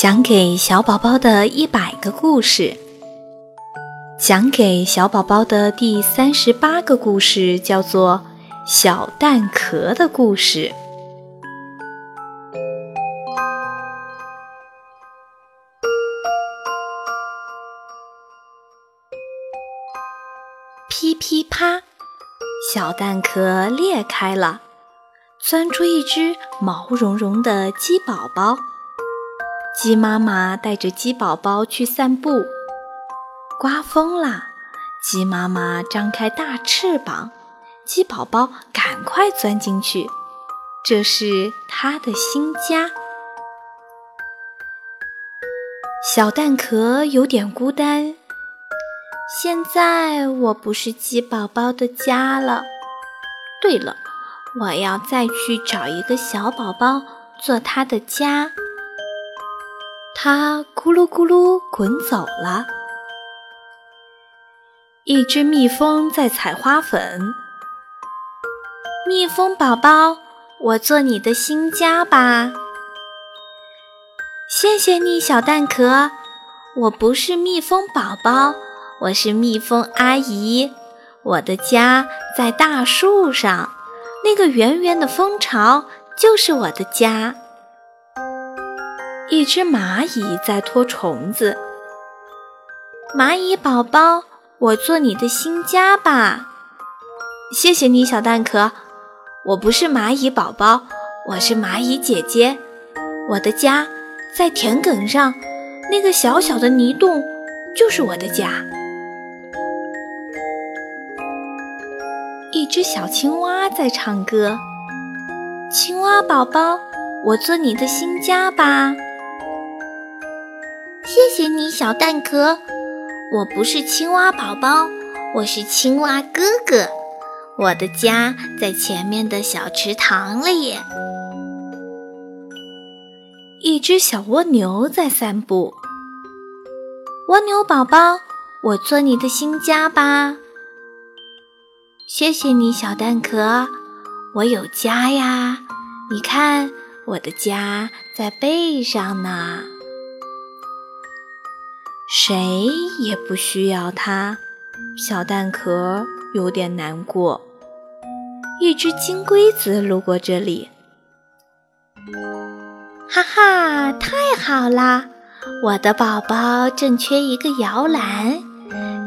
讲给小宝宝的一百个故事，讲给小宝宝的第三十八个故事叫做《小蛋壳的故事》。噼噼啪，小蛋壳裂开了，钻出一只毛茸茸的鸡宝宝。鸡妈妈带着鸡宝宝去散步，刮风啦！鸡妈妈张开大翅膀，鸡宝宝赶快钻进去，这是它的新家。小蛋壳有点孤单，现在我不是鸡宝宝的家了。对了，我要再去找一个小宝宝做他的家。它咕噜咕噜滚走了。一只蜜蜂在采花粉。蜜蜂宝宝，我做你的新家吧。谢谢你，小蛋壳。我不是蜜蜂宝宝，我是蜜蜂阿姨。我的家在大树上，那个圆圆的蜂巢就是我的家。一只蚂蚁在拖虫子。蚂蚁宝宝，我做你的新家吧。谢谢你，小蛋壳。我不是蚂蚁宝宝，我是蚂蚁姐姐。我的家在田埂上，那个小小的泥洞就是我的家。一只小青蛙在唱歌。青蛙宝宝，我做你的新家吧。谢谢你，小蛋壳。我不是青蛙宝宝，我是青蛙哥哥。我的家在前面的小池塘里。一只小蜗牛在散步。蜗牛宝宝，我做你的新家吧。谢谢你，小蛋壳。我有家呀，你看，我的家在背上呢。谁也不需要它，小蛋壳有点难过。一只金龟子路过这里，哈哈，太好啦！我的宝宝正缺一个摇篮，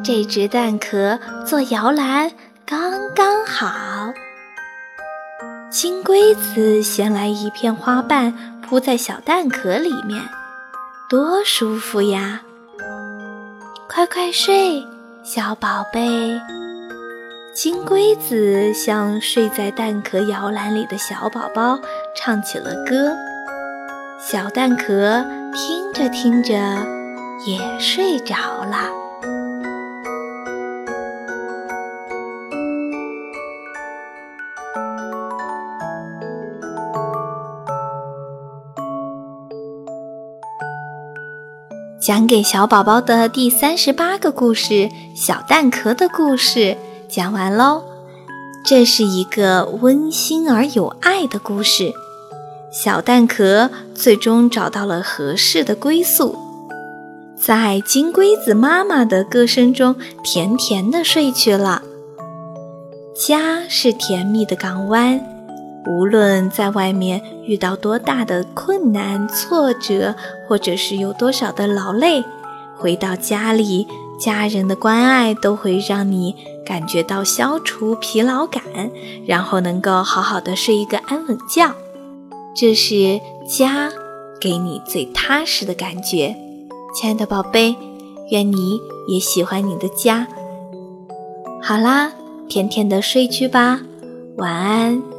这只蛋壳做摇篮刚刚好。金龟子衔来一片花瓣，铺在小蛋壳里面，多舒服呀！快快睡，小宝贝。金龟子像睡在蛋壳摇篮里的小宝宝唱起了歌，小蛋壳听着听着也睡着了。讲给小宝宝的第三十八个故事《小蛋壳的故事》讲完喽。这是一个温馨而有爱的故事。小蛋壳最终找到了合适的归宿，在金龟子妈妈的歌声中甜甜的睡去了。家是甜蜜的港湾。无论在外面遇到多大的困难、挫折，或者是有多少的劳累，回到家里，家人的关爱都会让你感觉到消除疲劳感，然后能够好好的睡一个安稳觉。这是家给你最踏实的感觉，亲爱的宝贝，愿你也喜欢你的家。好啦，甜甜的睡去吧，晚安。